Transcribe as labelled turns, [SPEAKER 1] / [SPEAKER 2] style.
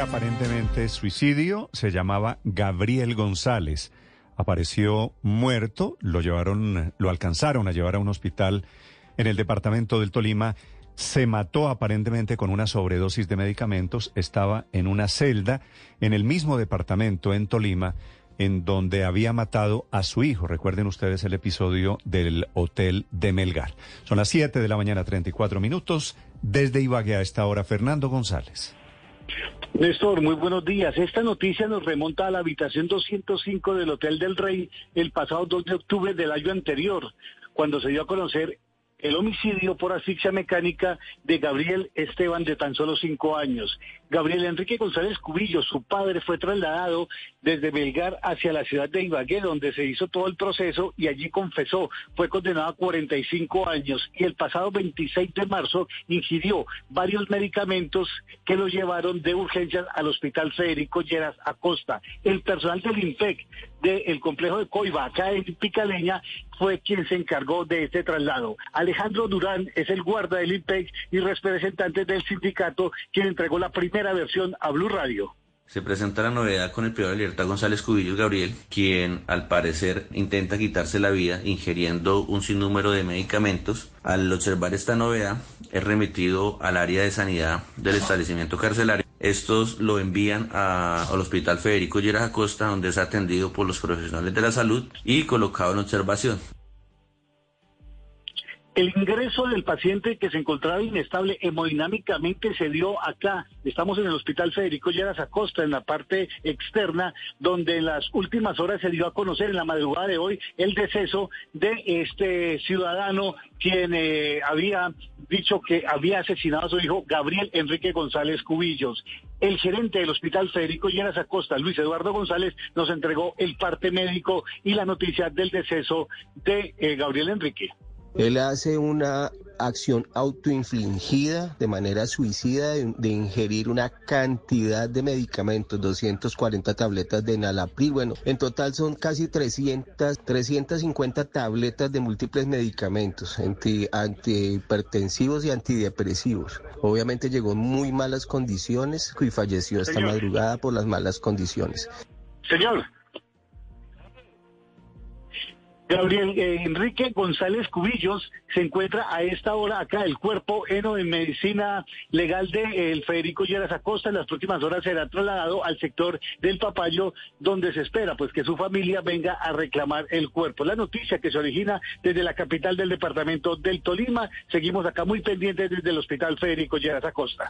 [SPEAKER 1] Aparentemente suicidio, se llamaba Gabriel González. Apareció muerto, lo llevaron, lo alcanzaron a llevar a un hospital en el departamento del Tolima. Se mató aparentemente con una sobredosis de medicamentos. Estaba en una celda en el mismo departamento en Tolima en donde había matado a su hijo. Recuerden ustedes el episodio del hotel de Melgar. Son las 7 de la mañana, 34 minutos. Desde Ibagué a esta hora, Fernando González.
[SPEAKER 2] Néstor, muy buenos días. Esta noticia nos remonta a la habitación 205 del Hotel del Rey el pasado 2 de octubre del año anterior, cuando se dio a conocer el homicidio por asfixia mecánica de Gabriel Esteban de tan solo cinco años. Gabriel Enrique González Cubillo, su padre, fue trasladado desde Belgar hacia la ciudad de Ibagué, donde se hizo todo el proceso y allí confesó. Fue condenado a 45 años y el pasado 26 de marzo ingirió varios medicamentos que lo llevaron de urgencias al Hospital Federico Lleras Acosta. El personal del INPEC del complejo de Coiba, acá en Picaleña, fue quien se encargó de este traslado. Alejandro Durán es el guarda del INPEC y representante del sindicato quien entregó la primera versión a Blue Radio.
[SPEAKER 3] Se presenta la novedad con el privado de libertad González Cubillos Gabriel, quien al parecer intenta quitarse la vida ingiriendo un sinnúmero de medicamentos. Al observar esta novedad, es remitido al área de sanidad del establecimiento carcelario. Estos lo envían al Hospital Federico Lleras Acosta, donde es atendido por los profesionales de la salud y colocado en observación.
[SPEAKER 2] El ingreso del paciente que se encontraba inestable hemodinámicamente se dio acá. Estamos en el Hospital Federico Lleras Acosta, en la parte externa, donde en las últimas horas se dio a conocer en la madrugada de hoy el deceso de este ciudadano quien eh, había dicho que había asesinado a su hijo Gabriel Enrique González Cubillos. El gerente del Hospital Federico Lleras Acosta, Luis Eduardo González, nos entregó el parte médico y la noticia del deceso de eh, Gabriel Enrique.
[SPEAKER 4] Él hace una acción autoinfligida de manera suicida de, ingerir una cantidad de medicamentos, 240 tabletas de Nalapril. Bueno, en total son casi 300, 350 tabletas de múltiples medicamentos anti, antihipertensivos y antidepresivos. Obviamente llegó en muy malas condiciones y falleció esta madrugada por las malas condiciones.
[SPEAKER 2] Señor. Gabriel eh, Enrique González Cubillos se encuentra a esta hora acá. El cuerpo eno en medicina legal de el Federico Lleras Acosta en las próximas horas será trasladado al sector del Papayo, donde se espera pues que su familia venga a reclamar el cuerpo. La noticia que se origina desde la capital del departamento del Tolima. Seguimos acá muy pendientes desde el Hospital Federico Lleras Acosta.